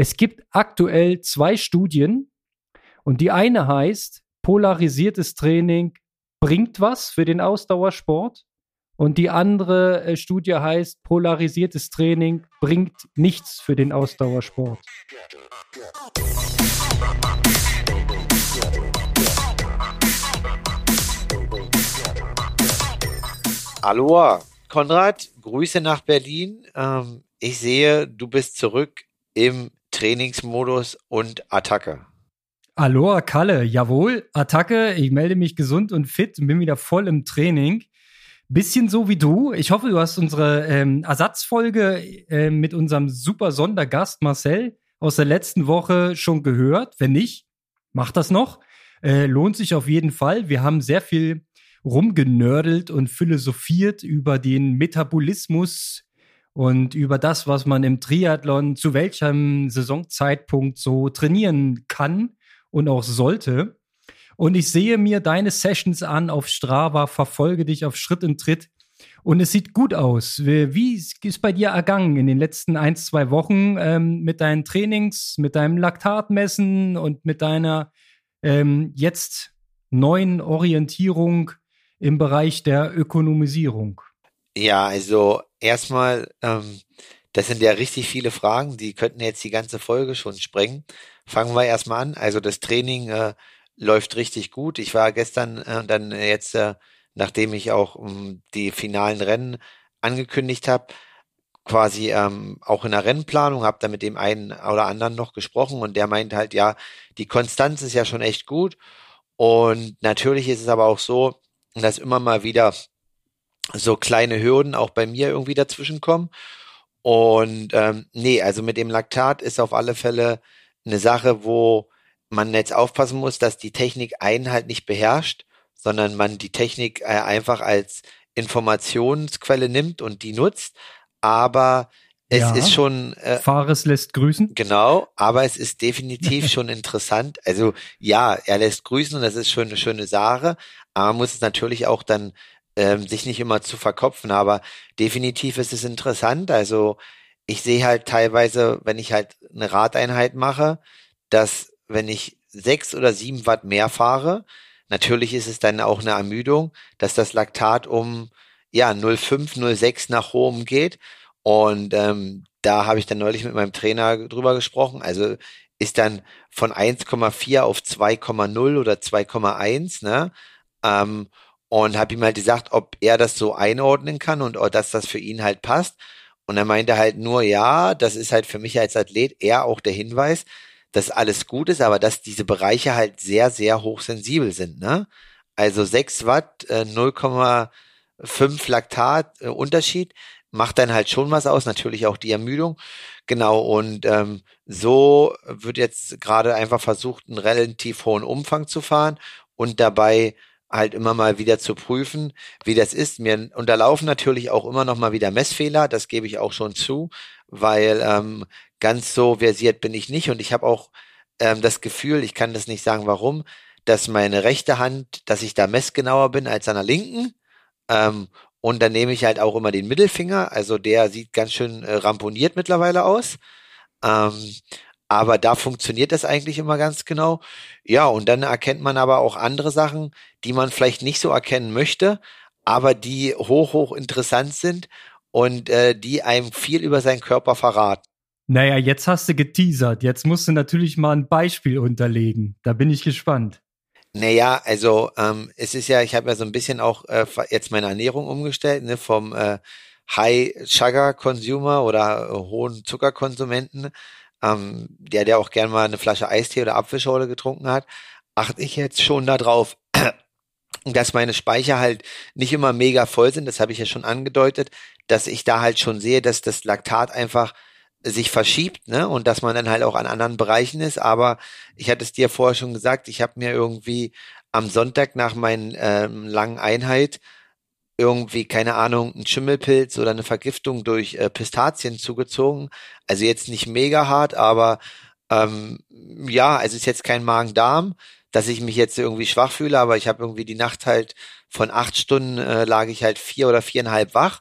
Es gibt aktuell zwei Studien und die eine heißt, polarisiertes Training bringt was für den Ausdauersport und die andere äh, Studie heißt, polarisiertes Training bringt nichts für den Ausdauersport. Aloha, Konrad, Grüße nach Berlin. Ähm, ich sehe, du bist zurück im Trainingsmodus und Attacke. Aloha Kalle, jawohl, Attacke, ich melde mich gesund und fit und bin wieder voll im Training. Bisschen so wie du. Ich hoffe, du hast unsere ähm, Ersatzfolge äh, mit unserem super Sondergast Marcel aus der letzten Woche schon gehört. Wenn nicht, mach das noch. Äh, lohnt sich auf jeden Fall. Wir haben sehr viel rumgenördelt und philosophiert über den Metabolismus und über das, was man im Triathlon zu welchem Saisonzeitpunkt so trainieren kann und auch sollte. Und ich sehe mir deine Sessions an auf Strava, verfolge dich auf Schritt und Tritt. Und es sieht gut aus. Wie ist bei dir ergangen in den letzten ein, zwei Wochen ähm, mit deinen Trainings, mit deinem Laktatmessen und mit deiner ähm, jetzt neuen Orientierung im Bereich der Ökonomisierung? Ja, also erstmal, ähm, das sind ja richtig viele Fragen, die könnten jetzt die ganze Folge schon sprengen. Fangen wir erstmal an. Also das Training äh, läuft richtig gut. Ich war gestern äh, dann jetzt, äh, nachdem ich auch um, die finalen Rennen angekündigt habe, quasi ähm, auch in der Rennplanung, habe da mit dem einen oder anderen noch gesprochen und der meint halt, ja, die Konstanz ist ja schon echt gut. Und natürlich ist es aber auch so, dass immer mal wieder so kleine Hürden auch bei mir irgendwie dazwischen kommen. Und ähm, nee, also mit dem Laktat ist auf alle Fälle eine Sache, wo man jetzt aufpassen muss, dass die Technik einen halt nicht beherrscht, sondern man die Technik äh, einfach als Informationsquelle nimmt und die nutzt. Aber es ja, ist schon. Äh, Fares lässt grüßen. Genau, aber es ist definitiv schon interessant. Also ja, er lässt grüßen und das ist schon eine schöne Sache. Aber man muss es natürlich auch dann ähm, sich nicht immer zu verkopfen. Aber definitiv ist es interessant. Also ich sehe halt teilweise, wenn ich halt eine Radeinheit mache, dass wenn ich sechs oder sieben Watt mehr fahre, natürlich ist es dann auch eine Ermüdung, dass das Laktat um ja 0,5, 0,6 nach oben geht. Und ähm, da habe ich dann neulich mit meinem Trainer drüber gesprochen. Also ist dann von 1,4 auf 2,0 oder 2,1, ne? Ähm, und habe ihm halt gesagt, ob er das so einordnen kann und dass das für ihn halt passt. Und er meinte halt nur, ja, das ist halt für mich als Athlet eher auch der Hinweis, dass alles gut ist, aber dass diese Bereiche halt sehr, sehr hochsensibel sind. Ne? Also 6 Watt, äh, 0,5 Laktat äh, Unterschied macht dann halt schon was aus, natürlich auch die Ermüdung. Genau, und ähm, so wird jetzt gerade einfach versucht, einen relativ hohen Umfang zu fahren und dabei halt immer mal wieder zu prüfen, wie das ist. Mir unterlaufen natürlich auch immer noch mal wieder Messfehler, das gebe ich auch schon zu, weil ähm, ganz so versiert bin ich nicht und ich habe auch ähm, das Gefühl, ich kann das nicht sagen, warum, dass meine rechte Hand, dass ich da messgenauer bin als an der linken. Ähm, und dann nehme ich halt auch immer den Mittelfinger, also der sieht ganz schön äh, ramponiert mittlerweile aus. Ähm, aber da funktioniert das eigentlich immer ganz genau. Ja, und dann erkennt man aber auch andere Sachen, die man vielleicht nicht so erkennen möchte, aber die hoch, hoch interessant sind und äh, die einem viel über seinen Körper verraten. Naja, jetzt hast du geteasert. Jetzt musst du natürlich mal ein Beispiel unterlegen. Da bin ich gespannt. Naja, also ähm, es ist ja, ich habe ja so ein bisschen auch äh, jetzt meine Ernährung umgestellt, ne, vom äh, High Sugar Consumer oder äh, hohen Zuckerkonsumenten ähm, der, der auch gern mal eine Flasche Eistee oder Apfelschorle getrunken hat, achte ich jetzt schon darauf, dass meine Speicher halt nicht immer mega voll sind. Das habe ich ja schon angedeutet, dass ich da halt schon sehe, dass das Laktat einfach sich verschiebt, ne? Und dass man dann halt auch an anderen Bereichen ist. Aber ich hatte es dir vorher schon gesagt, ich habe mir irgendwie am Sonntag nach meinen ähm, langen Einheit irgendwie, keine Ahnung, ein Schimmelpilz oder eine Vergiftung durch äh, Pistazien zugezogen. Also jetzt nicht mega hart, aber ähm, ja, also ist jetzt kein Magen-Darm, dass ich mich jetzt irgendwie schwach fühle, aber ich habe irgendwie die Nacht halt von acht Stunden äh, lag ich halt vier oder viereinhalb wach.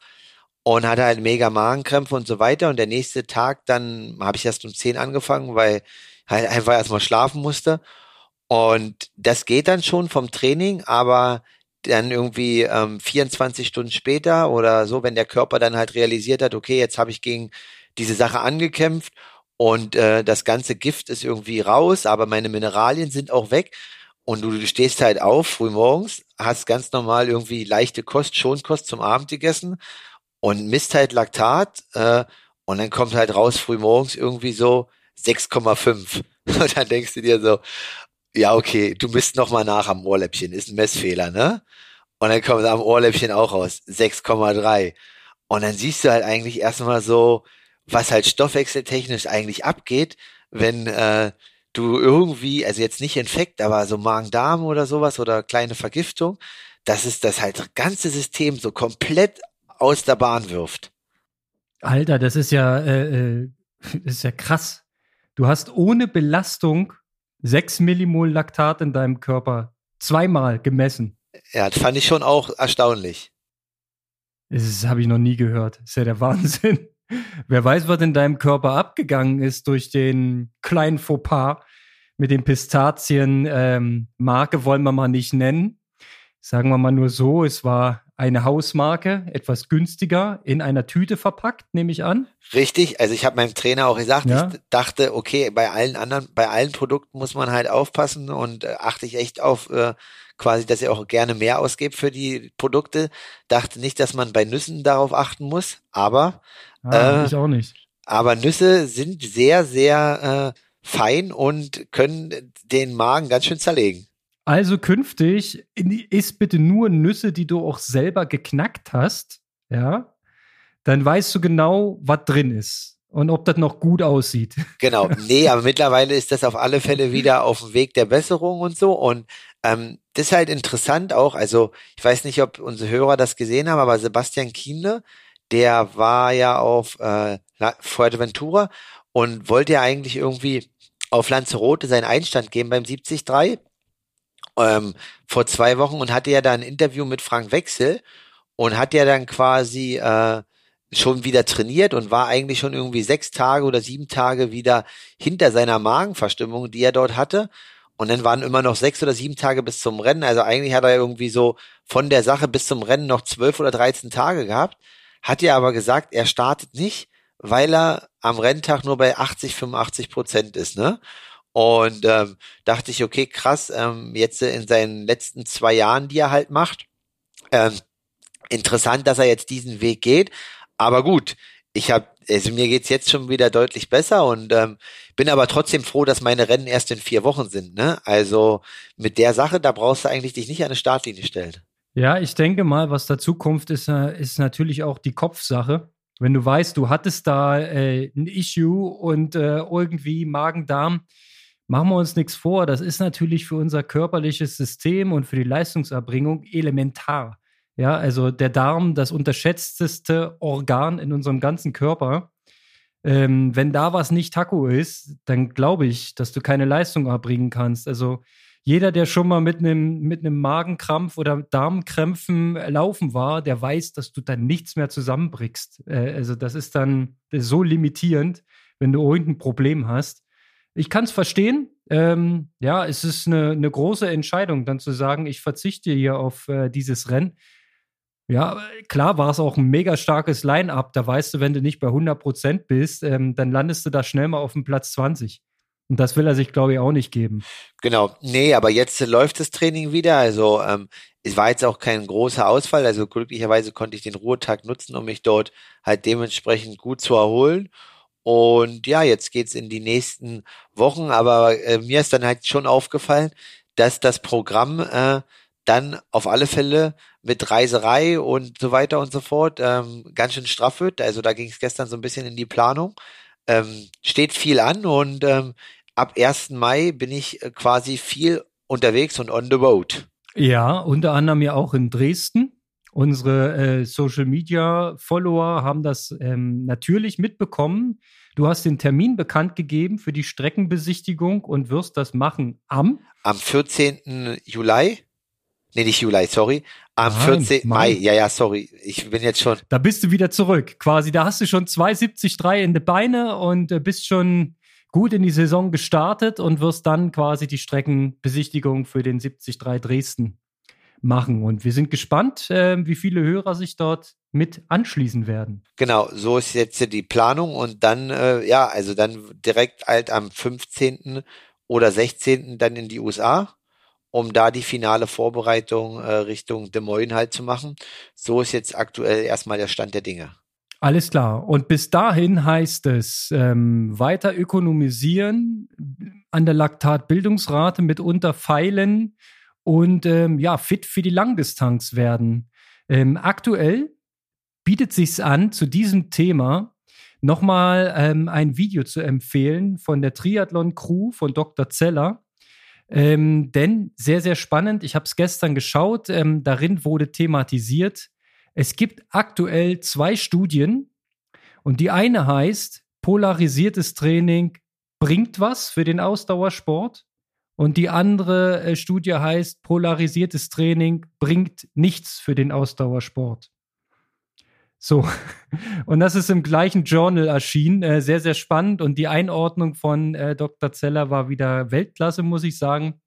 und hatte halt mega Magenkrämpfe und so weiter. Und der nächste Tag, dann habe ich erst um 10 angefangen, weil halt einfach erstmal schlafen musste. Und das geht dann schon vom Training, aber dann irgendwie ähm, 24 Stunden später oder so, wenn der Körper dann halt realisiert hat, okay, jetzt habe ich gegen diese Sache angekämpft und äh, das ganze Gift ist irgendwie raus, aber meine Mineralien sind auch weg und du, stehst halt auf früh morgens, hast ganz normal irgendwie leichte Kost, Schonkost zum Abend gegessen und misst halt Laktat äh, und dann kommt halt raus früh morgens irgendwie so 6,5 und dann denkst du dir so, ja, okay, du misst noch mal nach am Ohrläppchen, ist ein Messfehler, ne? Und dann kommt am Ohrläppchen auch raus, 6,3. Und dann siehst du halt eigentlich erstmal so, was halt stoffwechseltechnisch eigentlich abgeht, wenn äh, du irgendwie, also jetzt nicht Infekt, aber so Magen-Darm oder sowas oder kleine Vergiftung, dass es das halt ganze System so komplett aus der Bahn wirft. Alter, das ist ja, äh, äh das ist ja krass. Du hast ohne Belastung 6 Millimol Laktat in deinem Körper zweimal gemessen. Ja, das fand ich schon auch erstaunlich. Das habe ich noch nie gehört. Das ist ja der Wahnsinn. Wer weiß, was in deinem Körper abgegangen ist durch den kleinen Fauxpas mit den Pistazien. Ähm, Marke wollen wir mal nicht nennen. Sagen wir mal nur so, es war eine Hausmarke, etwas günstiger, in einer Tüte verpackt, nehme ich an. Richtig, also ich habe meinem Trainer auch gesagt, ja. ich dachte, okay, bei allen anderen, bei allen Produkten muss man halt aufpassen und äh, achte ich echt auf äh, quasi, dass ihr auch gerne mehr ausgebt für die Produkte. Dachte nicht, dass man bei Nüssen darauf achten muss, aber ah, äh, ich auch nicht. Aber Nüsse sind sehr, sehr äh, fein und können den Magen ganz schön zerlegen. Also künftig isst bitte nur Nüsse, die du auch selber geknackt hast, ja. Dann weißt du genau, was drin ist und ob das noch gut aussieht. Genau, nee, aber mittlerweile ist das auf alle Fälle wieder auf dem Weg der Besserung und so. Und ähm, das ist halt interessant auch. Also ich weiß nicht, ob unsere Hörer das gesehen haben, aber Sebastian Kienle, der war ja auf äh, Fuerteventura und wollte ja eigentlich irgendwie auf Lanzarote seinen Einstand geben beim 73 ähm, vor zwei Wochen und hatte ja da ein Interview mit Frank Wechsel und hat ja dann quasi äh, schon wieder trainiert und war eigentlich schon irgendwie sechs Tage oder sieben Tage wieder hinter seiner Magenverstimmung, die er dort hatte. Und dann waren immer noch sechs oder sieben Tage bis zum Rennen. Also eigentlich hat er irgendwie so von der Sache bis zum Rennen noch zwölf oder dreizehn Tage gehabt. Hat ja aber gesagt, er startet nicht, weil er am Renntag nur bei 80, 85 Prozent ist, ne? Und ähm, dachte ich, okay, krass, ähm, jetzt in seinen letzten zwei Jahren, die er halt macht, ähm, interessant, dass er jetzt diesen Weg geht. Aber gut, ich habe, also mir geht's jetzt schon wieder deutlich besser und ähm, bin aber trotzdem froh, dass meine Rennen erst in vier Wochen sind. Ne? Also mit der Sache, da brauchst du eigentlich dich nicht an eine Startlinie stellen. Ja, ich denke mal, was da Zukunft ist, äh, ist natürlich auch die Kopfsache. Wenn du weißt, du hattest da äh, ein Issue und äh, irgendwie Magen-Darm, machen wir uns nichts vor, das ist natürlich für unser körperliches System und für die Leistungserbringung elementar. Ja, also der Darm, das unterschätzteste Organ in unserem ganzen Körper. Ähm, wenn da was nicht Taco ist, dann glaube ich, dass du keine Leistung erbringen kannst. Also jeder, der schon mal mit einem mit Magenkrampf oder Darmkrämpfen laufen war, der weiß, dass du dann nichts mehr zusammenbrichst. Äh, also das ist dann so limitierend, wenn du irgendein Problem hast ich kann es verstehen. Ähm, ja, es ist eine, eine, große Entscheidung, dann zu sagen, ich verzichte hier auf äh, dieses Rennen. Ja, klar war es auch ein mega starkes Line-up. Da weißt du, wenn du nicht bei 100% bist, ähm, dann landest du da schnell mal auf dem Platz 20. Und das will er sich, glaube ich, auch nicht geben. Genau. Nee, aber jetzt läuft das Training wieder. Also ähm, es war jetzt auch kein großer Ausfall. Also glücklicherweise konnte ich den Ruhetag nutzen, um mich dort halt dementsprechend gut zu erholen. Und ja, jetzt geht's in die nächsten Wochen, aber äh, mir ist dann halt schon aufgefallen, dass das Programm äh, dann auf alle Fälle mit Reiserei und so weiter und so fort ähm, ganz schön straff wird. Also da ging es gestern so ein bisschen in die Planung. Ähm, steht viel an und ähm, ab 1. Mai bin ich äh, quasi viel unterwegs und on the road. Ja, unter anderem ja auch in Dresden. Unsere äh, Social Media Follower haben das ähm, natürlich mitbekommen. Du hast den Termin bekannt gegeben für die Streckenbesichtigung und wirst das machen am? Am 14. Juli. Nee, nicht Juli, sorry. Am Nein, 14. Mai. Mai. ja, ja, sorry. Ich bin jetzt schon. Da bist du wieder zurück. Quasi, da hast du schon 2,73 in die Beine und äh, bist schon gut in die Saison gestartet und wirst dann quasi die Streckenbesichtigung für den 73 Dresden machen. Und wir sind gespannt, äh, wie viele Hörer sich dort mit anschließen werden. Genau, so ist jetzt die Planung und dann, äh, ja, also dann direkt halt am 15. oder 16. dann in die USA, um da die finale Vorbereitung äh, Richtung Des Moines halt zu machen. So ist jetzt aktuell erstmal der Stand der Dinge. Alles klar. Und bis dahin heißt es ähm, weiter ökonomisieren, an der Laktatbildungsrate mitunter feilen und ähm, ja, fit für die Langdistanz werden. Ähm, aktuell bietet sich an, zu diesem Thema nochmal ähm, ein Video zu empfehlen von der Triathlon-Crew von Dr. Zeller. Ähm, denn sehr, sehr spannend. Ich habe es gestern geschaut. Ähm, darin wurde thematisiert, es gibt aktuell zwei Studien und die eine heißt, polarisiertes Training bringt was für den Ausdauersport und die andere äh, Studie heißt, polarisiertes Training bringt nichts für den Ausdauersport. So, und das ist im gleichen Journal erschienen. Äh, sehr, sehr spannend. Und die Einordnung von äh, Dr. Zeller war wieder Weltklasse, muss ich sagen.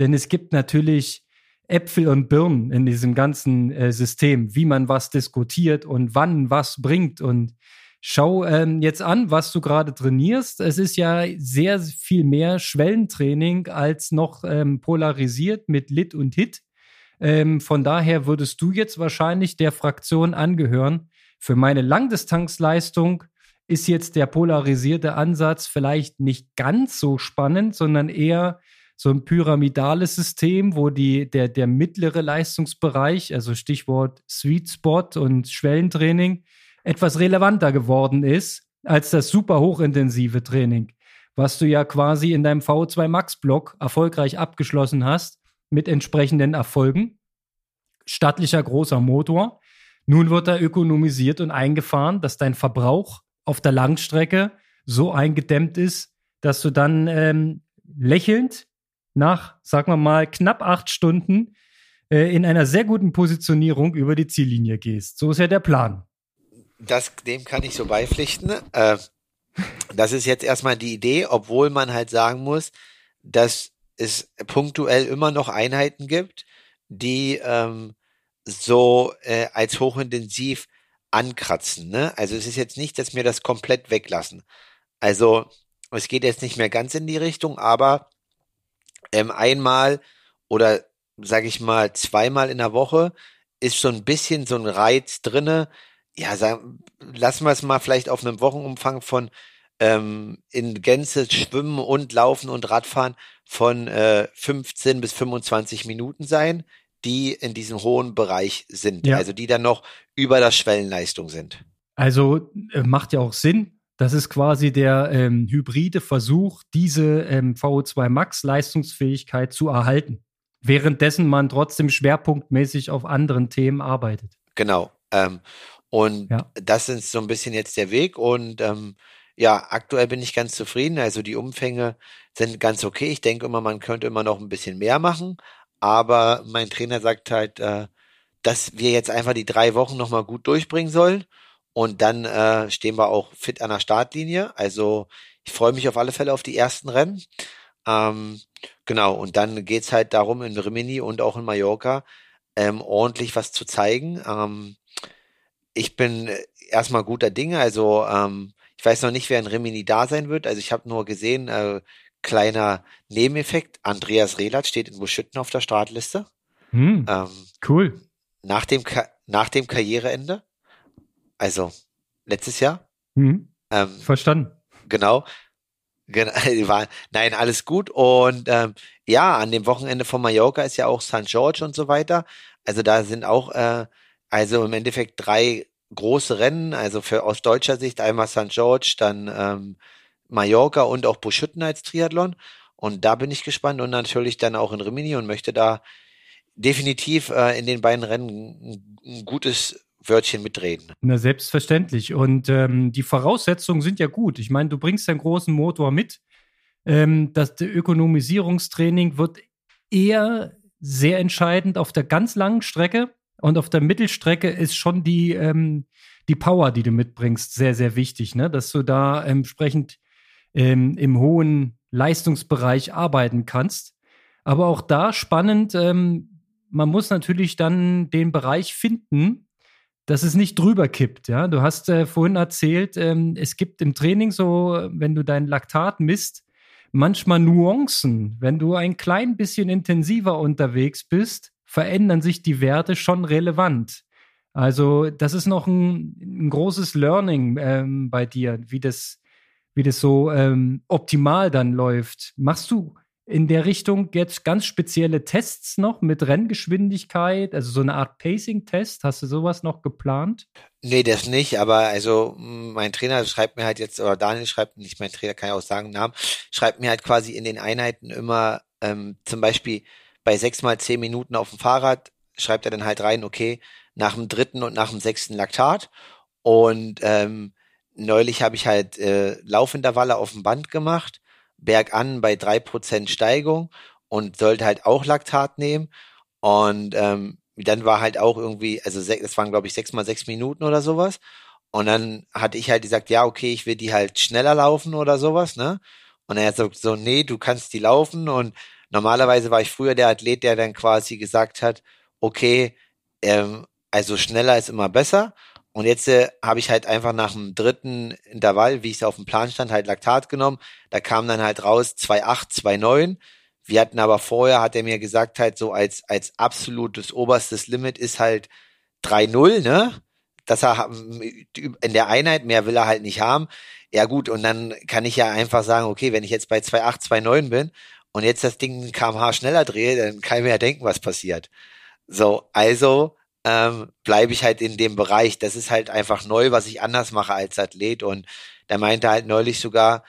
Denn es gibt natürlich Äpfel und Birnen in diesem ganzen äh, System, wie man was diskutiert und wann was bringt. Und schau ähm, jetzt an, was du gerade trainierst. Es ist ja sehr viel mehr Schwellentraining als noch ähm, polarisiert mit Lit und Hit. Ähm, von daher würdest du jetzt wahrscheinlich der Fraktion angehören. Für meine Langdistanzleistung ist jetzt der polarisierte Ansatz vielleicht nicht ganz so spannend, sondern eher so ein pyramidales System, wo die, der, der mittlere Leistungsbereich, also Stichwort Sweet Spot und Schwellentraining, etwas relevanter geworden ist als das super hochintensive Training, was du ja quasi in deinem V2 Max Block erfolgreich abgeschlossen hast mit entsprechenden Erfolgen. Stattlicher großer Motor. Nun wird er ökonomisiert und eingefahren, dass dein Verbrauch auf der Langstrecke so eingedämmt ist, dass du dann ähm, lächelnd nach, sagen wir mal, knapp acht Stunden äh, in einer sehr guten Positionierung über die Ziellinie gehst. So ist ja der Plan. Das, dem kann ich so beipflichten. Äh, das ist jetzt erstmal die Idee, obwohl man halt sagen muss, dass es punktuell immer noch Einheiten gibt, die ähm, so äh, als hochintensiv ankratzen. Ne? Also es ist jetzt nicht, dass wir das komplett weglassen. Also es geht jetzt nicht mehr ganz in die Richtung, aber ähm, einmal oder sage ich mal zweimal in der Woche ist so ein bisschen so ein Reiz drinne. Ja, sagen, lassen wir es mal vielleicht auf einem Wochenumfang von ähm, in Gänze Schwimmen und Laufen und Radfahren von äh, 15 bis 25 Minuten sein, die in diesem hohen Bereich sind. Ja. Also die dann noch über der Schwellenleistung sind. Also äh, macht ja auch Sinn. Das ist quasi der ähm, hybride Versuch, diese ähm, VO2 Max Leistungsfähigkeit zu erhalten, währenddessen man trotzdem schwerpunktmäßig auf anderen Themen arbeitet. Genau. Ähm, und Ja. das ist so ein bisschen jetzt der Weg. Und ähm, ja, aktuell bin ich ganz zufrieden. Also die Umfänge sind ganz okay. Ich denke immer, man könnte immer noch ein bisschen mehr machen. Aber mein Trainer sagt halt, äh, dass wir jetzt einfach die drei Wochen nochmal gut durchbringen sollen. Und dann äh, stehen wir auch fit an der Startlinie. Also ich freue mich auf alle Fälle auf die ersten Rennen. Ähm, genau, und dann geht's halt darum, in Rimini und auch in Mallorca ähm, ordentlich was zu zeigen. Ähm, ich bin äh, erstmal guter Dinge. Also ähm, ich weiß noch nicht, wer in Rimini da sein wird. Also ich habe nur gesehen, äh, kleiner Nebeneffekt, Andreas Rehlat steht in Buschütten auf der Startliste. Hm, Ähm, cool. nach, dem Ka nach dem Karriereende. Also letztes Jahr. Hm, Ähm, verstanden. genau. Genau, war, nein, alles gut. Und ähm, ja, an dem Wochenende von Mallorca ist ja auch St. George und so weiter. Also da sind auch, äh, also im Endeffekt drei große Rennen. Also für aus deutscher Sicht einmal St. George, dann ähm, Mallorca und auch Buschütten als Triathlon. Und da bin ich gespannt und natürlich dann auch in Rimini und möchte da definitiv äh, in den beiden Rennen ein, gutes Wörtchen mitreden. Na, selbstverständlich. Und ähm, die Voraussetzungen sind ja gut. Ich meine, du bringst einen großen Motor mit. Ähm, das Ökonomisierungstraining wird eher sehr entscheidend auf der ganz langen Strecke. Und auf der Mittelstrecke ist schon die, ähm, die Power, die du mitbringst, sehr, sehr wichtig, ne? dass du da entsprechend ähm, im hohen Leistungsbereich arbeiten kannst. Aber auch da spannend, ähm, man muss natürlich dann den Bereich finden, dass es nicht drüber kippt. Ja? Du hast äh, vorhin erzählt, ähm, es gibt im Training so, wenn du dein Laktat misst, manchmal Nuancen. Wenn du ein klein bisschen intensiver unterwegs bist, verändern sich die Werte schon relevant. Also das ist noch ein, ein großes Learning ähm, bei dir, wie das, wie das so ähm, optimal dann läuft. Machst du in der Richtung jetzt ganz spezielle Tests noch mit Renngeschwindigkeit, also so eine Art Pacing-Test? Hast du sowas noch geplant? Nee, das nicht, aber also mein Trainer schreibt mir halt jetzt, oder Daniel schreibt, nicht mein Trainer, kann ich auch sagen, Namen, schreibt mir halt quasi in den Einheiten immer ähm, zum Beispiel bei sechs mal zehn Minuten auf dem Fahrrad, schreibt er dann halt rein, okay, nach dem dritten und nach dem sechsten Laktat. Und ähm, neulich habe ich halt äh, Laufintervalle auf dem Band gemacht bergan bei drei Prozent Steigung und sollte halt auch Laktat nehmen. Und ähm, dann war halt auch irgendwie, also das waren glaube ich sechs mal sechs Minuten oder sowas. Und dann hatte ich halt gesagt, ja, okay, ich will die halt schneller laufen oder sowas, ne? Und er hat so, so, nee, du kannst die laufen. Und normalerweise war ich früher der Athlet, der dann quasi gesagt hat, okay, ähm, also schneller ist immer besser. Und jetzt äh, habe ich halt einfach nach dem dritten Intervall, wie ich es auf dem Plan stand, halt Laktat genommen. Da kam dann halt raus 2,8, 2,9. Wir hatten aber vorher, hat er mir gesagt, halt so als, als absolutes oberstes Limit ist halt 3,0, ne? Dass er in der Einheit, mehr will er halt nicht haben. Ja gut, und dann kann ich ja einfach sagen, okay, wenn ich jetzt bei 2,8, 2,9 bin und jetzt das Ding kmh schneller drehe, dann kann ich mir ja denken, was passiert. So, also ähm, bleibe ich halt in dem Bereich. Das ist halt einfach neu, was ich anders mache als Athlet. Und der meinte halt neulich sogar,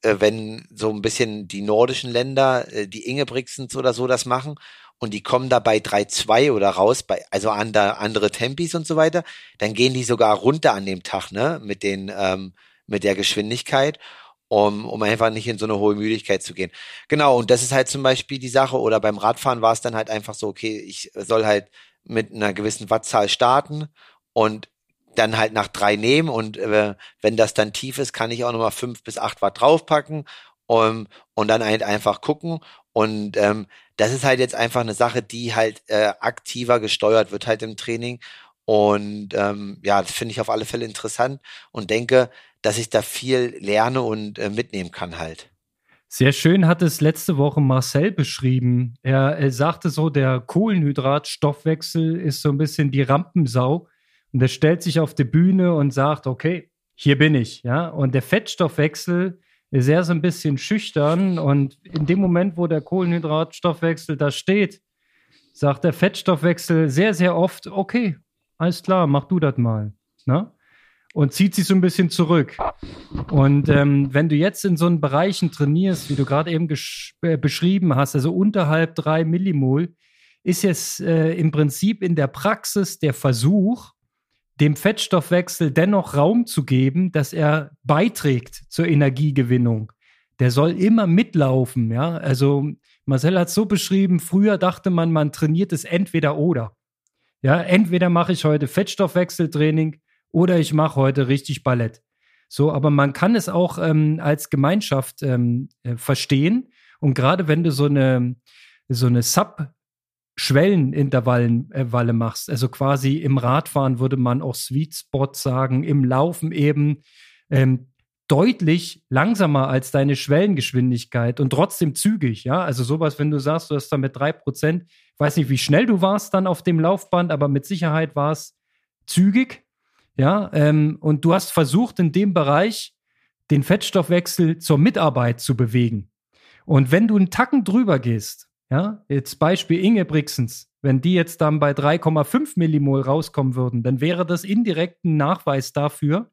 äh, wenn so ein bisschen die nordischen Länder, äh, die Ingebrigtsens oder so das machen und die kommen da bei 3-2 oder raus, bei, also an der, andere Tempis und so weiter, dann gehen die sogar runter an dem Tag, ne, mit den, ähm, mit der Geschwindigkeit um, um einfach nicht in so eine hohe Müdigkeit zu gehen. Genau, und das ist halt zum Beispiel die Sache, oder beim Radfahren war es dann halt einfach so, okay, ich soll halt mit einer gewissen Wattzahl starten und dann halt nach drei nehmen und äh, wenn das dann tief ist, kann ich auch nochmal fünf bis acht Watt draufpacken um, und dann halt einfach gucken und ähm, das ist halt jetzt einfach eine Sache, die halt äh, aktiver gesteuert wird halt im Training und ähm, ja, das finde ich auf alle Fälle interessant und denke, dass ich da viel lerne und äh, mitnehmen kann halt. Sehr schön hat es letzte Woche Marcel beschrieben. Er, er sagte so, der Kohlenhydratstoffwechsel ist so ein bisschen die Rampensau. Und er stellt sich auf die Bühne und sagt, okay, hier bin ich. Ja? Und der Fettstoffwechsel ist eher so ein bisschen schüchtern. Und in dem Moment, wo der Kohlenhydratstoffwechsel da steht, sagt der Fettstoffwechsel sehr, sehr oft, okay, alles klar, mach du das mal. Ne? Und zieht sich so ein bisschen zurück. Und ähm, wenn du jetzt in so einen Bereichen trainierst, wie du gerade eben äh, beschrieben hast, also unterhalb drei Millimol, ist jetzt äh, im Prinzip in der Praxis der Versuch, dem Fettstoffwechsel dennoch Raum zu geben, dass er beiträgt zur Energiegewinnung. Der soll immer mitlaufen, ja. Also Marcel hat es so beschrieben, früher dachte man, man trainiert es entweder oder. Ja, entweder mache ich heute Fettstoffwechseltraining oder ich mache heute richtig Ballett. So, aber man kann es auch ähm, als Gemeinschaft ähm, äh, verstehen. Und gerade wenn du so eine, so eine Sub-Schwellenintervalle äh, machst, also quasi im Radfahren würde man auch Sweet Spot sagen, im Laufen eben ähm, deutlich langsamer als deine Schwellengeschwindigkeit und trotzdem zügig, ja. Also sowas, wenn du sagst, du hast da mit drei Prozent, ich weiß nicht, wie schnell du warst dann auf dem Laufband, aber mit Sicherheit war es zügig. Ja, ähm, und du hast versucht, in dem Bereich den Fettstoffwechsel zur Mitarbeit zu bewegen. Und wenn du einen Tacken drüber gehst, ja, jetzt Beispiel Inge Brixens, wenn die jetzt dann bei 3,5 Millimol rauskommen würden, dann wäre das indirekt ein Nachweis dafür,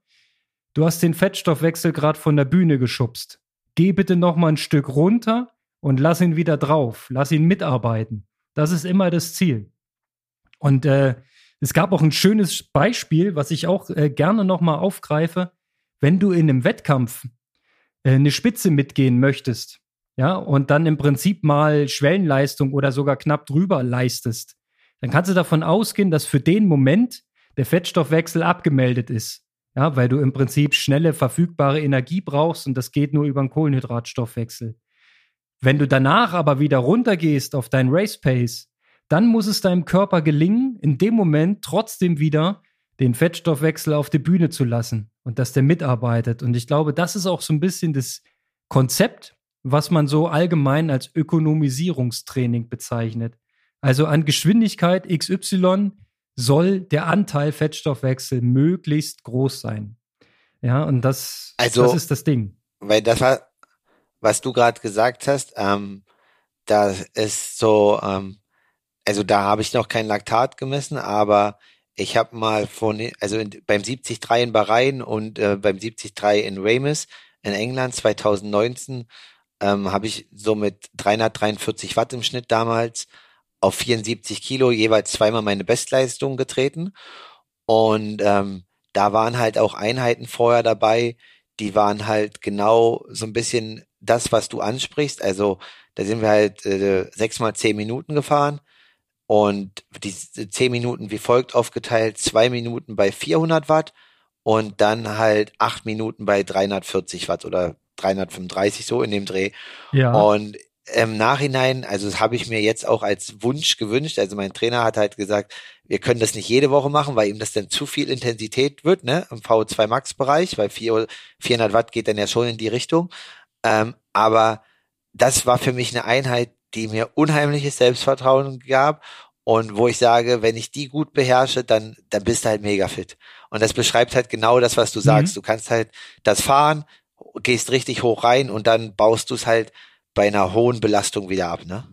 du hast den Fettstoffwechsel gerade von der Bühne geschubst. Geh bitte noch mal ein Stück runter und lass ihn wieder drauf, lass ihn mitarbeiten. Das ist immer das Ziel. Und äh, es gab auch ein schönes Beispiel, was ich auch äh, gerne nochmal aufgreife. Wenn du in einem Wettkampf äh, eine Spitze mitgehen möchtest, ja, und dann im Prinzip mal Schwellenleistung oder sogar knapp drüber leistest, dann kannst du davon ausgehen, dass für den Moment der Fettstoffwechsel abgemeldet ist. Ja, weil du im Prinzip schnelle verfügbare Energie brauchst und das geht nur über den Kohlenhydratstoffwechsel. Wenn du danach aber wieder runtergehst auf dein Race Pace, dann muss es deinem Körper gelingen, in dem Moment trotzdem wieder den Fettstoffwechsel auf die Bühne zu lassen und dass der mitarbeitet. Und ich glaube, das ist auch so ein bisschen das Konzept, was man so allgemein als Ökonomisierungstraining bezeichnet. Also an Geschwindigkeit XY soll der Anteil Fettstoffwechsel möglichst groß sein. Ja, und das, also, das ist das Ding. Weil das war, was du gerade gesagt hast, ähm, da ist so, ähm, also da habe ich noch kein Laktat gemessen, aber ich habe mal von, also in, beim 73 in Bahrain und äh, beim 73 in Ramis in England 2019 ähm, habe ich so mit 343 Watt im Schnitt damals auf 74 Kilo jeweils zweimal meine Bestleistung getreten. Und ähm, da waren halt auch Einheiten vorher dabei, die waren halt genau so ein bisschen das, was du ansprichst. Also da sind wir halt äh, sechs mal zehn Minuten gefahren und die zehn Minuten wie folgt aufgeteilt, zwei Minuten bei 400 Watt und dann halt acht Minuten bei 340 Watt oder 335 so in dem Dreh. Ja. Und im Nachhinein, also das habe ich mir jetzt auch als Wunsch gewünscht. Also mein Trainer hat halt gesagt, wir können das nicht jede Woche machen, weil ihm das dann zu viel Intensität wird, ne, im VO2 Max Bereich, weil 400 Watt geht dann ja schon in die Richtung. Ähm, aber das war für mich eine Einheit, die mir unheimliches Selbstvertrauen gab und wo ich sage, wenn ich die gut beherrsche, dann, dann bist du halt mega fit. Und das beschreibt halt genau das, was du sagst. Mhm. Du kannst halt das fahren, gehst richtig hoch rein und dann baust du es halt bei einer hohen Belastung wieder ab, ne?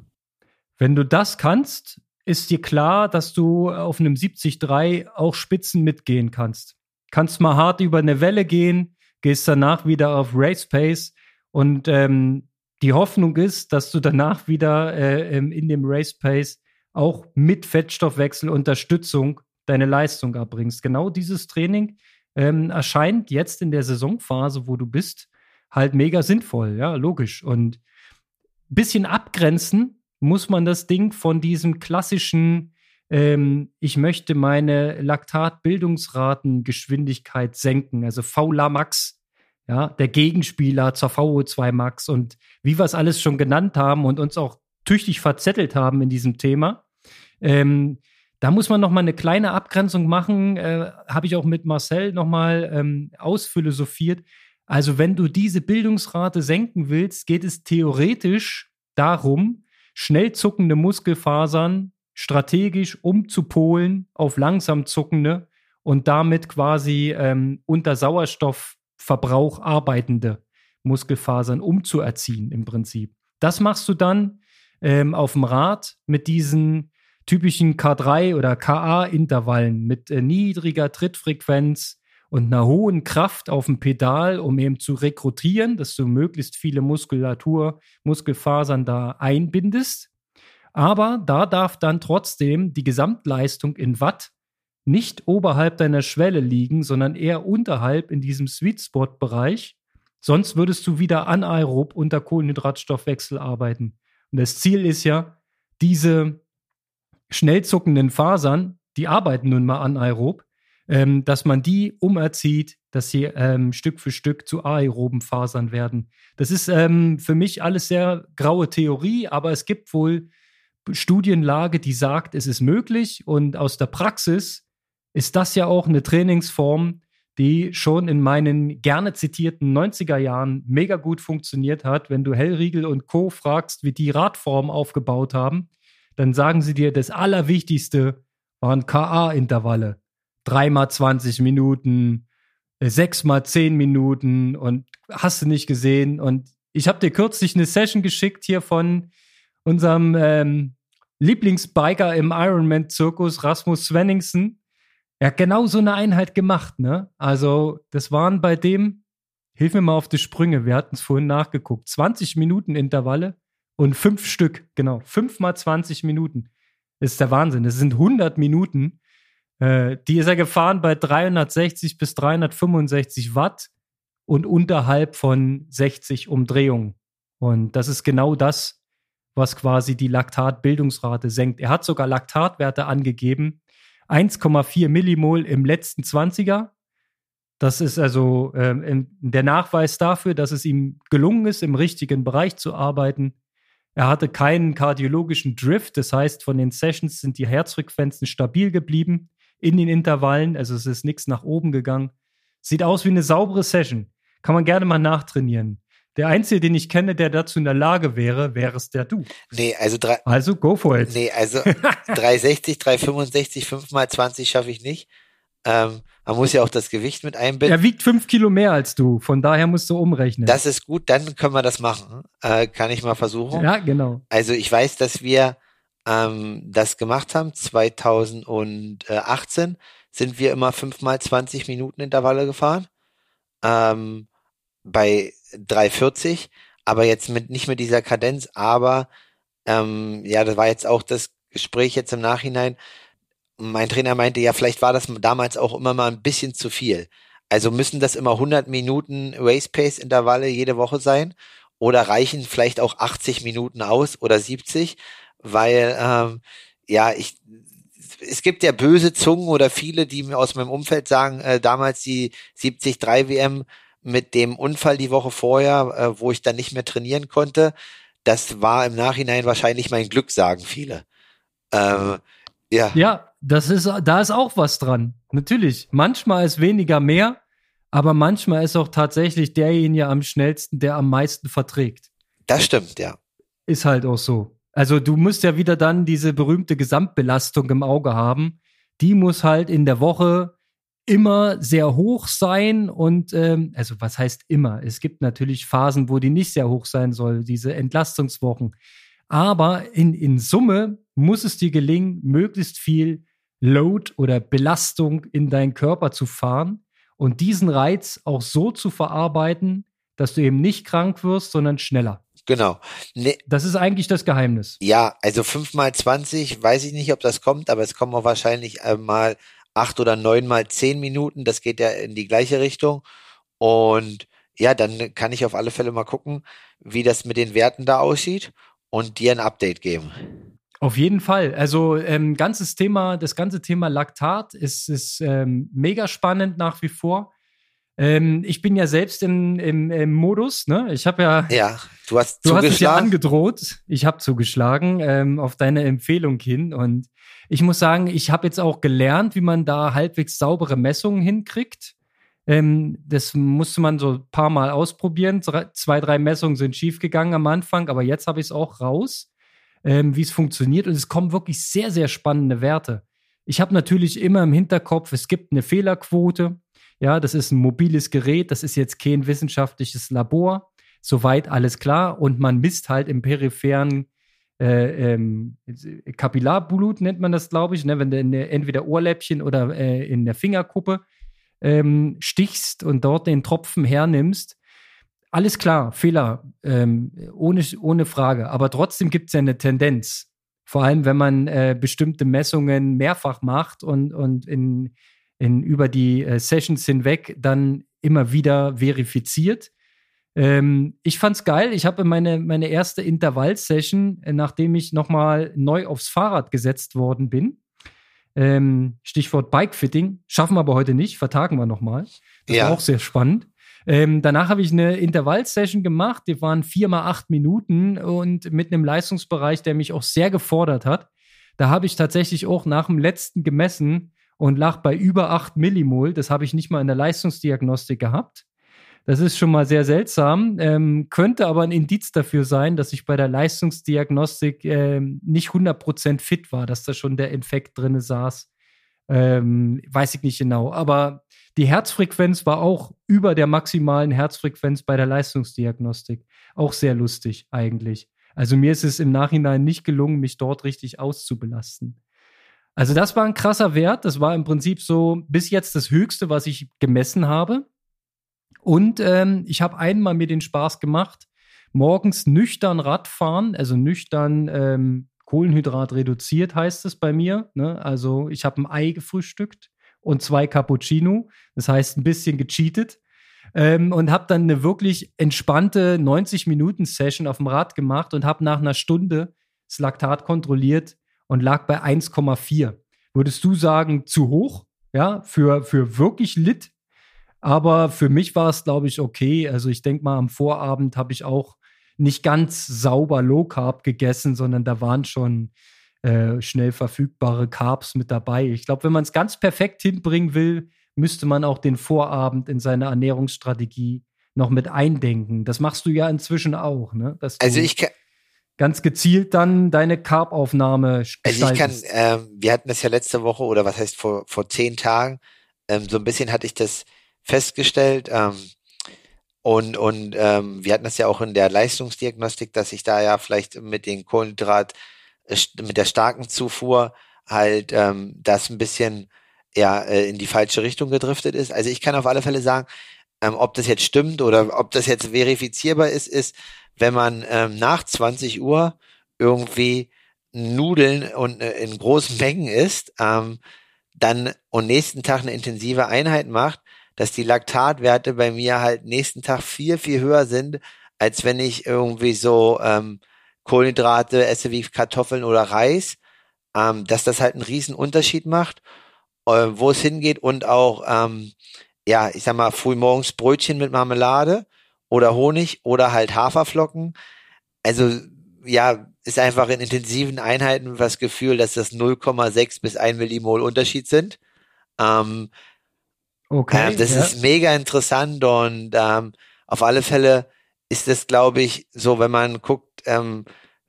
Wenn du das kannst, ist dir klar, dass du auf einem 70-3 auch Spitzen mitgehen kannst. Kannst mal hart über eine Welle gehen, gehst danach wieder auf Race Pace und ähm, die Hoffnung ist, dass du danach wieder äh, ähm, in dem Race Pace auch mit Fettstoffwechsel Unterstützung deine Leistung erbringst. Genau dieses Training ähm, erscheint jetzt in der Saisonphase, wo du bist, halt mega sinnvoll, ja, logisch. Und bisschen abgrenzen muss man das Ding von diesem klassischen, ähm, ich möchte meine Laktatbildungsratengeschwindigkeit senken, also VLA Max, ja, der Gegenspieler zur VO2 Max und wie wir es alles schon genannt haben und uns auch tüchtig verzettelt haben in diesem Thema. Ähm, da muss man noch mal eine kleine Abgrenzung machen, äh, habe ich auch mit Marcel noch mal ähm, ausphilosophiert. Also wenn du diese Bildungsrate senken willst, geht es theoretisch darum, schnell zuckende Muskelfasern strategisch umzupolen auf langsam zuckende und damit quasi ähm, unter Sauerstoffverbrauch arbeitende Muskelfasern umzuerziehen im Prinzip. Das machst du dann ähm, auf dem Rad mit diesen typischen K3 oder KA-Intervallen mit äh, niedriger Trittfrequenz, und einer hohen Kraft auf dem Pedal, um eben zu rekrutieren, dass du möglichst viele Muskulatur, Muskelfasern da einbindest. Aber da darf dann trotzdem die Gesamtleistung in Watt nicht oberhalb deiner Schwelle liegen, sondern eher unterhalb in diesem Sweet Spot Bereich. Sonst würdest du wieder anaerob unter Kohlenhydratstoffwechsel arbeiten. Und das Ziel ist ja, diese schnell zuckenden Fasern, die arbeiten nun mal anaerob, ähm, dass man die umerzieht, dass sie ähm, Stück für Stück zu aeroben Fasern werden. Das ist ähm, für mich alles sehr graue Theorie, aber es gibt wohl Studienlage, die sagt, es ist möglich und aus der Praxis ist das ja auch eine Trainingsform, die schon in meinen gerne zitierten 90er Jahren mega gut funktioniert hat. Wenn du Hellriegel und Co. fragst, wie die Radform aufgebaut haben, dann sagen sie dir, das Allerwichtigste waren KA-Intervalle dreimal 20 Minuten, äh, sechsmal 10 Minuten und hast du nicht gesehen. Und ich habe dir kürzlich eine Session geschickt hier von unserem ähm, Lieblingsbiker im Ironman-Zirkus, Rasmus Svenningsen. Er hat genau so eine Einheit gemacht, ne? Also, das waren bei dem, hilf mir mal auf die Sprünge, wir hatten es vorhin nachgeguckt, 20 Minuten Intervalle und fünf Stück, genau, fünf mal 20 Minuten. Das ist der Wahnsinn. Das sind 100 Minuten. Äh, die ist er gefahren bei 360 bis 365 Watt und unterhalb von 60 Umdrehungen. Und das ist genau das, was quasi die Laktatbildungsrate senkt. Er hat sogar Laktatwerte angegeben. 1,4 Millimol im letzten 20er. Das ist also ähm, der Nachweis dafür, dass es ihm gelungen ist, im richtigen Bereich zu arbeiten. Er hatte keinen kardiologischen Drift, das heißt, von den Sessions sind die Herzfrequenzen stabil geblieben in den Intervallen, also es ist nichts nach oben gegangen. Sieht aus wie eine saubere Session. Kann man gerne mal nachtrainieren. Der Einzige, den ich kenne, der dazu in der Lage wäre, wäre es der du. Nee, also drei, Also go for it. nee, also 360, 365, 5 mal 20 schaffe ich nicht. Ähm, man muss ja auch das Gewicht mit einbinden. Er wiegt fünf Kilo mehr als du, von daher musst du umrechnen. Das ist gut, dann können wir das machen. Äh, kann ich mal versuchen. ja, genau. Also ich weiß, dass wir ähm, das gemacht haben. 2018 sind wir immer fünfmal 20 Minuten Intervalle gefahren. Ähm, bei 340, aber jetzt mit nicht mit dieser Kadenz, aber ähm, ja, das war jetzt auch das Gespräch jetzt im Nachhinein. Mein Trainer meinte, ja, vielleicht war das damals auch immer mal ein bisschen zu viel. Also müssen das immer 100 Minuten Race Pace Intervalle jede Woche sein oder reichen vielleicht auch 80 Minuten aus oder 70, weil ähm, ja, ich es gibt ja böse Zungen oder viele, die mir aus meinem Umfeld sagen, äh, damals die 73 WM mit dem Unfall die Woche vorher, äh, wo ich dann nicht mehr trainieren konnte, das war im Nachhinein wahrscheinlich mein Glück, sagen viele. Ähm, ja. Ja, das ist, da ist auch was dran. Natürlich. Manchmal ist weniger mehr, aber manchmal ist auch tatsächlich derjenige am schnellsten, der am meisten verträgt. Das stimmt, ja. Ist halt auch so. Also du musst ja wieder dann diese berühmte Gesamtbelastung im Auge haben. Die muss halt in der Woche immer sehr hoch sein und ähm, also was heißt immer? Es gibt natürlich Phasen, wo die nicht sehr hoch sein soll, diese Entlastungswochen. Aber in, in Summe muss es dir gelingen, möglichst viel Load oder Belastung in deinen Körper zu fahren und diesen Reiz auch so zu verarbeiten, dass du eben nicht krank wirst, sondern schneller. Genau. Ne, Das ist eigentlich das Geheimnis. ja, also fünf mal 20, weiß ich nicht, ob das kommt, aber es kommen auch wahrscheinlich äh, mal acht oder neun mal zehn Minuten. Das geht ja in die gleiche Richtung. Und ja, dann kann ich auf alle Fälle mal gucken, wie das mit den Werten da aussieht und dir ein Update geben. Auf jeden Fall. Also ähm, ganzes Thema, das ganze Thema Laktat ist, ist ähm, mega spannend nach wie vor. Ähm, ich bin ja selbst im, im, im Modus, ne? Ich habe ja, Ja, du hast du hast es ja zugeschlagen. angedroht. Ich habe zugeschlagen ähm, auf deine Empfehlung hin und ich muss sagen, ich habe jetzt auch gelernt, wie man da halbwegs saubere Messungen hinkriegt. Ähm, das musste man so ein paar Mal ausprobieren. Zwei, drei Messungen sind schiefgegangen am Anfang, aber jetzt habe ich es auch raus, ähm, wie es funktioniert. Und es kommen wirklich sehr, sehr spannende Werte. Ich habe natürlich immer im Hinterkopf, es gibt eine Fehlerquote. Ja, das ist ein mobiles Gerät, das ist jetzt kein wissenschaftliches Labor. Soweit alles klar. Und man misst halt im peripheren äh, ähm, Kapillarblut, nennt man das, glaube ich, ne? wenn du in der, entweder Ohrläppchen oder äh, in der Fingerkuppe ähm, stichst und dort den Tropfen hernimmst. Alles klar, Fehler, ähm, ohne, ohne Frage. Aber trotzdem gibt es ja eine Tendenz. Vor allem, wenn man äh, bestimmte Messungen mehrfach macht und, und in, in, über die äh, Sessions hinweg dann immer wieder verifiziert. Ähm, ich fand's geil. Ich habe meine, meine erste Intervallsession, äh, nachdem ich nochmal neu aufs Fahrrad gesetzt worden bin. Ähm, Stichwort Bikefitting. Schaffen wir aber heute nicht, vertagen wir nochmal. Das Ja. war auch sehr spannend. Ähm, danach habe ich eine Intervallsession gemacht. Die waren vier mal acht Minuten und mit einem Leistungsbereich, der mich auch sehr gefordert hat. Da habe ich tatsächlich auch nach dem letzten gemessen und lag bei über 8 Millimol. Das habe ich nicht mal in der Leistungsdiagnostik gehabt. Das ist schon mal sehr seltsam, ähm, könnte aber ein Indiz dafür sein, dass ich bei der Leistungsdiagnostik ähm, nicht 100% fit war, dass da schon der Infekt drinne saß. Ähm, weiß ich nicht genau. Aber die Herzfrequenz war auch über der maximalen Herzfrequenz bei der Leistungsdiagnostik. Auch sehr lustig eigentlich. Also mir ist es im Nachhinein nicht gelungen, mich dort richtig auszubelasten. Also das war ein krasser Wert. Das war im Prinzip so bis jetzt das Höchste, was ich gemessen habe. Und ähm, ich habe einmal mir den Spaß gemacht, morgens nüchtern Radfahren, also nüchtern ähm, Kohlenhydrat reduziert heißt es bei mir. Ne? Also ich habe ein Ei gefrühstückt und zwei Cappuccino. Das heißt ein bisschen gecheatet. ähm, und habe dann eine wirklich entspannte 90-Minuten-Session auf dem Rad gemacht und habe nach einer Stunde das Laktat kontrolliert und lag bei 1,4. Würdest du sagen, zu hoch? Ja, für, für wirklich Lit? Aber für mich war es, glaube ich, okay. Also ich denke mal, am Vorabend habe ich auch nicht ganz sauber Low Carb gegessen, sondern da waren schon äh, schnell verfügbare Carbs mit dabei. Ich glaube, wenn man es ganz perfekt hinbringen will, müsste man auch den Vorabend in seine Ernährungsstrategie noch mit eindenken. Das machst du ja inzwischen auch, ne? also ich kann ganz gezielt dann deine Carbaufnahme Also ich kann, ähm, wir hatten das ja letzte Woche oder was heißt vor vor zehn Tagen, ähm, so ein bisschen hatte ich das festgestellt. Ähm, und, und ähm, wir hatten das ja auch in der Leistungsdiagnostik, dass ich da ja vielleicht mit den Kohlenhydrat, äh, mit der starken Zufuhr halt ähm, das ein bisschen ja äh, in die falsche Richtung gedriftet ist. Also ich kann auf alle Fälle sagen, ähm, ob das jetzt stimmt oder ob das jetzt verifizierbar ist, ist, wenn man ähm, nach 20 Uhr irgendwie Nudeln und äh, in großen Mengen isst, ähm, dann und nächsten Tag eine intensive Einheit macht, dass die Laktatwerte bei mir halt nächsten Tag viel, viel höher sind, als wenn ich irgendwie so ähm, Kohlenhydrate esse wie Kartoffeln oder Reis, ähm, dass das halt einen riesen Unterschied macht, äh, wo es hingeht und auch, ähm, ja, ich sag mal, frühmorgens Brötchen mit Marmelade oder Honig oder halt Haferflocken. Also ja, ist einfach in intensiven Einheiten das Gefühl, dass das 0,6 bis 1 Millimol Unterschied sind. Ähm, Okay. Ähm, das ja. ist mega interessant und ähm, auf alle Fälle ist es, glaube ich, so, wenn man guckt, ähm,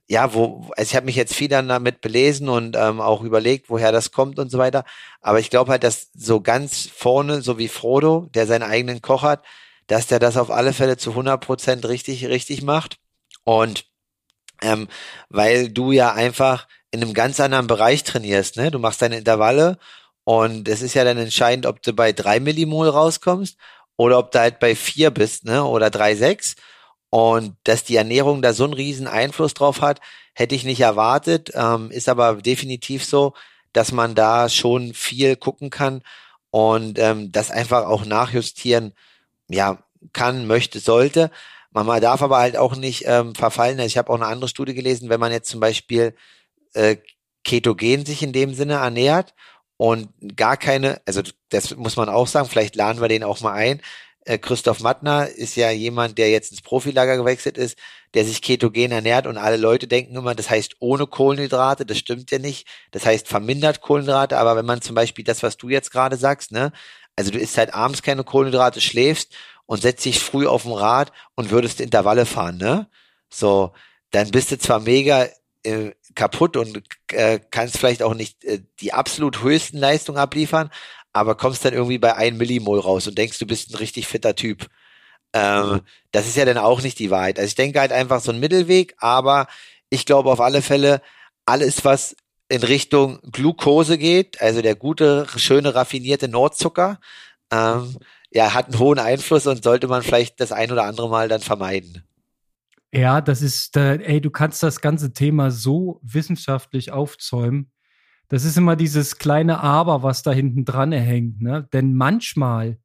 ja, wo, also ich habe mich jetzt viel dann damit belesen und ähm, auch überlegt, woher das kommt und so weiter. Aber ich glaube halt, dass so ganz vorne, so wie Frodo, der seinen eigenen Koch hat, dass der das auf alle Fälle zu 100 Prozent richtig, richtig macht. Und ähm, weil du ja einfach in einem ganz anderen Bereich trainierst, ne? Du machst deine Intervalle und es ist ja dann entscheidend, ob du bei drei Millimol rauskommst oder ob du halt bei vier bist, ne, oder drei sechs. Und dass die Ernährung da so einen riesen Einfluss drauf hat, hätte ich nicht erwartet, ähm, ist aber definitiv so, dass man da schon viel gucken kann und ähm, das einfach auch nachjustieren, ja, kann, möchte, sollte. Man darf aber halt auch nicht ähm, verfallen. Ich habe auch eine andere Studie gelesen, wenn man jetzt zum Beispiel äh, ketogen sich in dem Sinne ernährt und gar keine, also das muss man auch sagen, vielleicht laden wir den auch mal ein. Äh, Christoph Mattner ist ja jemand, der jetzt ins Profilager gewechselt ist, der sich ketogen ernährt und alle Leute denken immer, das heißt ohne Kohlenhydrate, das stimmt ja nicht. Das heißt vermindert Kohlenhydrate, aber wenn man zum Beispiel das, was du jetzt gerade sagst, ne, also du isst halt abends keine Kohlenhydrate, schläfst und setzt dich früh auf dem Rad und würdest Intervalle fahren, ne? So, dann bist du zwar mega äh, kaputt und äh, kannst vielleicht auch nicht äh, die absolut höchsten Leistungen abliefern, aber kommst dann irgendwie bei 1 Millimol raus und denkst, du bist ein richtig fitter Typ. Ähm, das ist ja dann auch nicht die Wahrheit. Also ich denke halt einfach so ein Mittelweg, aber ich glaube auf alle Fälle, alles, was in Richtung Glucose geht, also der gute, schöne, raffinierte Nordzucker, ähm, ja, hat einen hohen Einfluss und sollte man vielleicht das ein oder andere Mal dann vermeiden. Ja, das ist, ey, du kannst das ganze Thema so wissenschaftlich aufzäumen. Das ist immer dieses kleine Aber, was da hinten dran hängt. Ne? Denn manchmal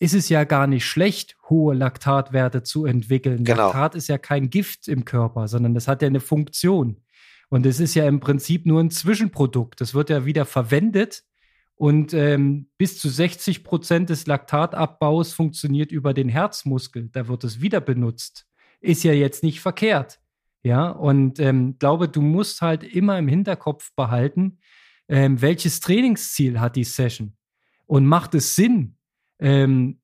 ist es ja gar nicht schlecht, hohe Laktatwerte zu entwickeln. Genau. Laktat ist ja kein Gift im Körper, sondern das hat ja eine Funktion. Und es ist ja im Prinzip nur ein Zwischenprodukt. Das wird ja wieder verwendet und ähm, bis zu 60 Prozent des Laktatabbaus funktioniert über den Herzmuskel. Da wird es wieder benutzt ist ja jetzt nicht verkehrt. Ja, und ähm, glaube, du musst halt immer im Hinterkopf behalten, ähm, welches Trainingsziel hat die Session und macht es Sinn, ähm,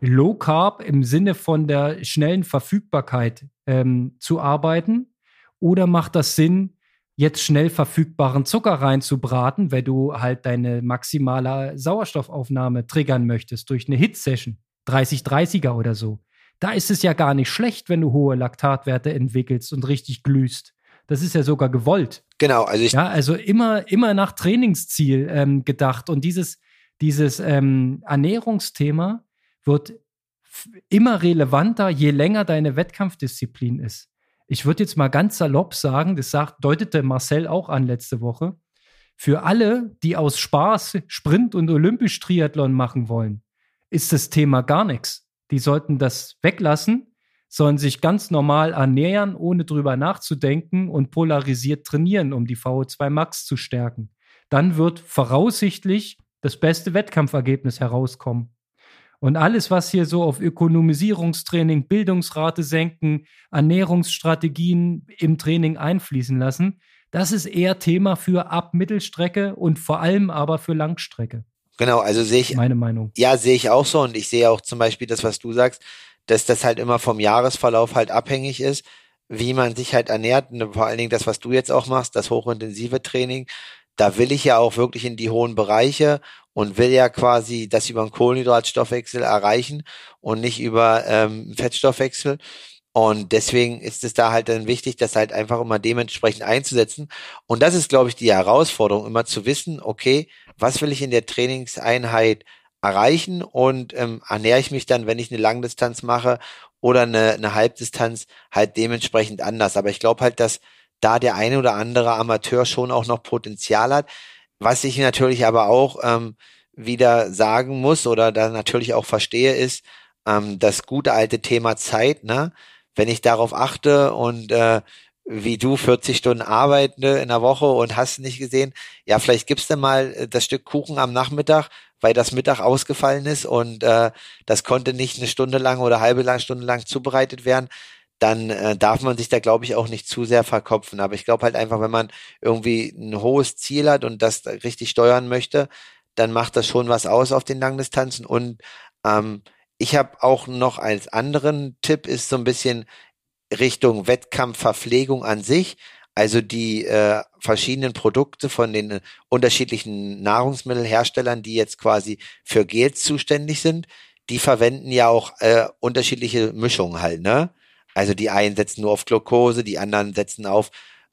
Low Carb im Sinne von der schnellen Verfügbarkeit ähm, zu arbeiten oder macht das Sinn, jetzt schnell verfügbaren Zucker reinzubraten, weil du halt deine maximale Sauerstoffaufnahme triggern möchtest durch eine Hit-Session, 30-30er oder so. Da ist es ja gar nicht schlecht, wenn du hohe Laktatwerte entwickelst und richtig glühst. Das ist ja sogar gewollt. Genau, also ich. Ja, also immer, immer nach Trainingsziel ähm, gedacht. Und dieses, dieses ähm, Ernährungsthema wird immer relevanter, je länger deine Wettkampfdisziplin ist. Ich würde jetzt mal ganz salopp sagen, das sagt, deutete Marcel auch an letzte Woche. Für alle, die aus Spaß Sprint und Olympisch Triathlon machen wollen, ist das Thema gar nichts die sollten das weglassen, sollen sich ganz normal ernähren, ohne drüber nachzudenken und polarisiert trainieren, um die VO2 Max zu stärken. Dann wird voraussichtlich das beste Wettkampfergebnis herauskommen. Und alles, was hier so auf Ökonomisierungstraining, Bildungsrate senken, Ernährungsstrategien im Training einfließen lassen, das ist eher Thema für Ab-Mittelstrecke und vor allem aber für Langstrecke. Genau, also sehe ich. Meine Meinung. Ja, sehe ich auch so und ich sehe auch zum Beispiel das, was du sagst, dass das halt immer vom Jahresverlauf halt abhängig ist, wie man sich halt ernährt. Und vor allen Dingen das, was du jetzt auch machst, das hochintensive Training. Da will ich ja auch wirklich in die hohen Bereiche und will ja quasi das über einen Kohlenhydratstoffwechsel erreichen und nicht über ähm, Fettstoffwechsel. Und deswegen ist es da halt dann wichtig, das halt einfach immer dementsprechend einzusetzen. Und das ist, glaube ich, die Herausforderung, immer zu wissen, okay, was will ich in der Trainingseinheit erreichen und ähm, ernähre ich mich dann, wenn ich eine Langdistanz mache oder eine, eine Halbdistanz, halt dementsprechend anders. Aber ich glaube halt, dass da der eine oder andere Amateur schon auch noch Potenzial hat. Was ich natürlich aber auch ähm, wieder sagen muss oder da natürlich auch verstehe, ist ähm, das gute alte Thema Zeit. Ne? Wenn ich darauf achte und äh, wie du 40 Stunden arbeitende in der Woche und hast nicht gesehen, ja, vielleicht gibst du mal äh, das Stück Kuchen am Nachmittag, weil das Mittag ausgefallen ist und äh, das konnte nicht eine Stunde lang oder halbe Stunde lang zubereitet werden, dann äh, darf man sich da, glaube ich, auch nicht zu sehr verkopfen. Aber ich glaube halt einfach, wenn man irgendwie ein hohes Ziel hat und das richtig steuern möchte, dann macht das schon was aus auf den Langdistanzen. Und ähm, ich habe auch noch als anderen Tipp ist so ein bisschen Richtung Wettkampfverpflegung an sich. Also die äh, verschiedenen Produkte von den äh, unterschiedlichen Nahrungsmittelherstellern, die jetzt quasi für Gels zuständig sind, die verwenden ja auch äh, unterschiedliche Mischungen halt, ne? Also die einen setzen nur auf Glucose, die anderen setzen auf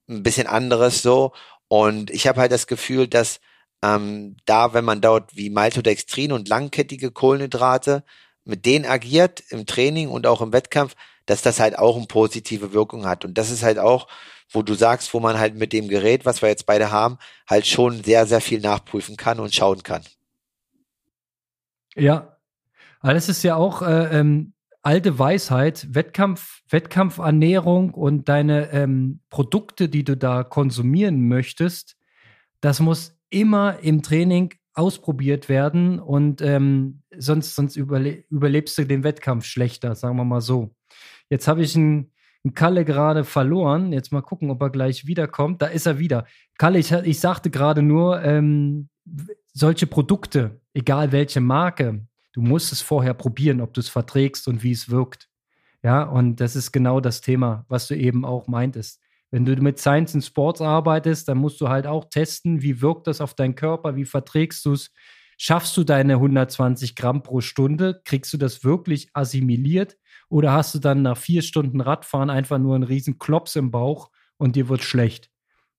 ein bisschen anderes so. Und ich habe halt das Gefühl, dass ähm, da, wenn man dort wie Maltodextrin und langkettige Kohlenhydrate mit denen agiert im Training und auch im Wettkampf, dass das halt auch eine positive Wirkung hat. Und das ist halt auch, wo du sagst, wo man halt mit dem Gerät, was wir jetzt beide haben, halt schon sehr, sehr viel nachprüfen kann und schauen kann. Ja, das ist ja auch äh, ähm, alte Weisheit, Wettkampf, Wettkampfernährung und deine ähm, Produkte, die du da konsumieren möchtest, das muss immer im Training ausprobiert werden und ähm, sonst, sonst überle überlebst du den Wettkampf schlechter, sagen wir mal so. Jetzt habe ich einen, einen, Kalle gerade verloren. Jetzt mal gucken, ob er gleich wiederkommt. Da ist er wieder. Kalle, ich, ich sagte gerade nur, ähm, solche Produkte, egal welche Marke, du musst es vorher probieren, ob du es verträgst und wie es wirkt. Ja, und das ist genau das Thema, was du eben auch meintest. Wenn du mit Science and Sports arbeitest, dann musst du halt auch testen, wie wirkt das auf deinen Körper, wie verträgst du es, schaffst du deine 120 Gramm pro Stunde, kriegst du das wirklich assimiliert oder hast du dann nach vier Stunden Radfahren einfach nur einen riesen Klops im Bauch und dir wird schlecht?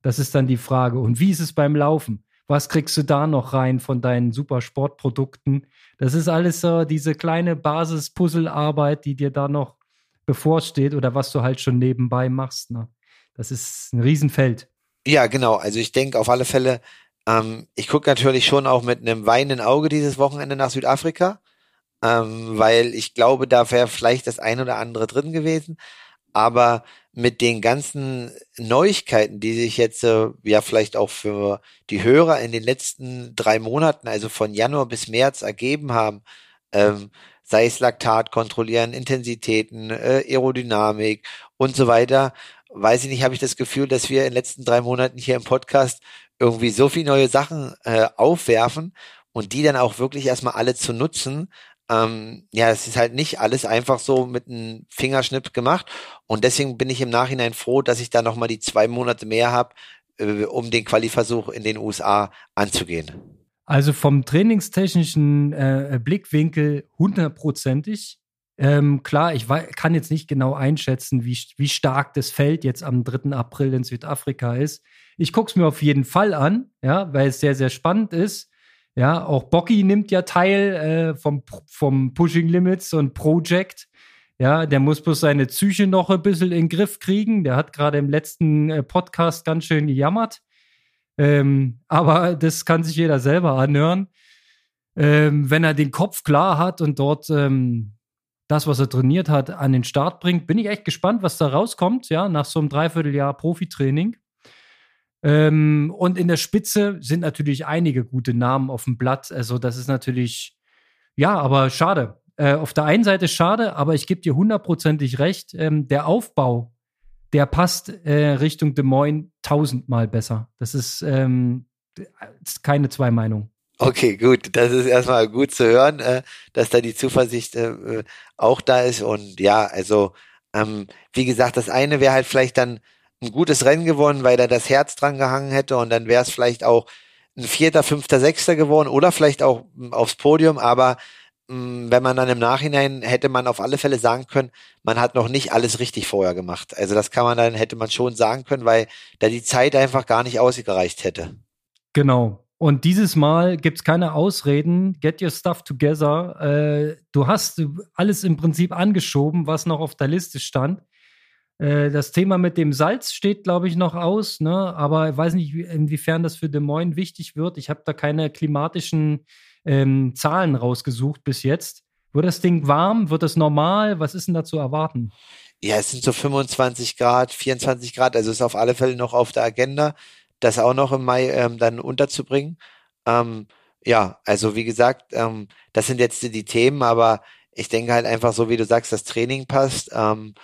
Das ist dann die Frage. Und wie ist es beim Laufen? Was kriegst du da noch rein von deinen super Sportprodukten? Das ist alles so diese kleine Basis-Puzzle-Arbeit, die dir da noch bevorsteht oder was du halt schon nebenbei machst. Ne? Das ist ein Riesenfeld. Ja, genau. Also ich denke auf alle Fälle, ähm, ich gucke natürlich schon auch mit einem weinenden Auge dieses Wochenende nach Südafrika ähm, weil ich glaube, da wäre vielleicht das ein oder andere drin gewesen. Aber mit den ganzen Neuigkeiten, die sich jetzt äh, ja vielleicht auch für die Hörer in den letzten drei Monaten, also von Januar bis März ergeben haben, ähm, sei es Laktat kontrollieren, Intensitäten, äh, Aerodynamik und so weiter, weiß ich nicht, habe ich das Gefühl, dass wir in den letzten drei Monaten hier im Podcast irgendwie so viele neue Sachen äh, aufwerfen und die dann auch wirklich erstmal alle zu nutzen, ähm, ja, es ist halt nicht alles einfach so mit einem Fingerschnipp gemacht. Und deswegen bin ich im Nachhinein froh, dass ich da nochmal die zwei Monate mehr habe, äh, um den Qualiversuch in den USA anzugehen. Also vom trainingstechnischen äh, Blickwinkel hundertprozentig. Ähm, klar, ich kann jetzt nicht genau einschätzen, wie, wie stark das Feld jetzt am 3. April in Südafrika ist. Ich gucke es mir auf jeden Fall an, ja, weil es sehr, sehr spannend ist. Ja, auch Bocky nimmt ja teil äh, vom, vom Pushing Limits und Project. Ja, der muss bloß seine Psyche noch ein bisschen in den Griff kriegen. Der hat gerade im letzten äh, Podcast ganz schön gejammert. Ähm, aber das kann sich jeder selber anhören. Ähm, wenn er den Kopf klar hat und dort ähm, das, was er trainiert hat, an den Start bringt. Bin ich echt gespannt, was da rauskommt, ja, nach so einem Dreivierteljahr Profitraining. Ähm, und in der Spitze sind natürlich einige gute Namen auf dem Blatt. Also, das ist natürlich, ja, aber schade. Äh, auf der einen Seite schade, aber ich gebe dir hundertprozentig recht. Ähm, der Aufbau, der passt äh, Richtung Des Moines tausendmal besser. Das ist, ähm, keine zwei Meinungen. Okay, gut. Das ist erstmal gut zu hören, äh, dass da die Zuversicht äh, auch da ist. Und ja, also, ähm, wie gesagt, das eine wäre halt vielleicht dann ein gutes Rennen gewonnen, weil da das Herz dran gehangen hätte und dann wäre es vielleicht auch ein Vierter, Fünfter, Sechster geworden oder vielleicht auch hm, aufs Podium, aber hm, wenn man dann im Nachhinein hätte man auf alle Fälle sagen können, man hat noch nicht alles richtig vorher gemacht. Also das kann man dann, hätte man schon sagen können, weil da die Zeit einfach gar nicht ausgereicht hätte. Genau. Und dieses Mal gibt es keine Ausreden. Get your stuff together. Äh, du hast alles im Prinzip angeschoben, was noch auf der Liste stand. Äh, das Thema mit dem Salz steht, glaube ich, noch aus, ne? aber ich weiß nicht, inwiefern das für Des Moines wichtig wird. Ich habe da keine klimatischen ähm, Zahlen rausgesucht bis jetzt. Wird das Ding warm? Wird das normal? Was ist denn da zu erwarten? Ja, es sind so 25 Grad, 24 Grad, also ist auf alle Fälle noch auf der Agenda, das auch noch im Mai ähm, dann unterzubringen. Ähm, ja, also wie gesagt, ähm, das sind jetzt die Themen, aber ich denke halt einfach so, wie du sagst, das Training passt. Ähm,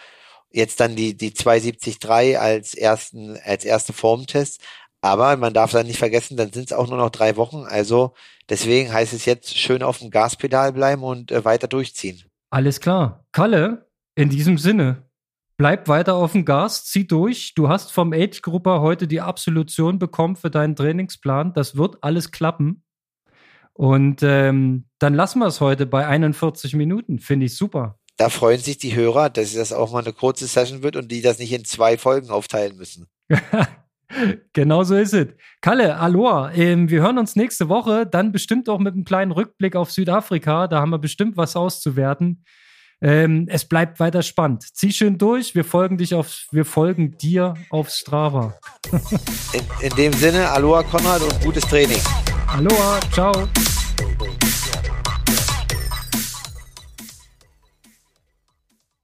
jetzt dann die, die 273 als ersten, als erste Formtest. Aber man darf dann nicht vergessen, dann sind es auch nur noch drei Wochen. Also deswegen heißt es jetzt schön auf dem Gaspedal bleiben und äh, weiter durchziehen. Alles klar. Kalle, in diesem Sinne, bleib weiter auf dem Gas, zieh durch. Du hast vom Age-Grupper heute die Absolution bekommen für deinen Trainingsplan. Das wird alles klappen. Und ähm, dann lassen wir es heute bei 41 Minuten. Finde ich super da freuen sich die Hörer, dass das auch mal eine kurze Session wird und die das nicht in zwei Folgen aufteilen müssen. genau so ist es. Kalle, Aloha, ähm, wir hören uns nächste Woche, dann bestimmt auch mit einem kleinen Rückblick auf Südafrika. Da haben wir bestimmt was auszuwerten. Ähm, es bleibt weiter spannend. Zieh schön durch. Wir folgen dich auf, wir folgen dir auf Strava. in, in dem Sinne, Aloha Konrad und gutes Training. Aloha, ciao.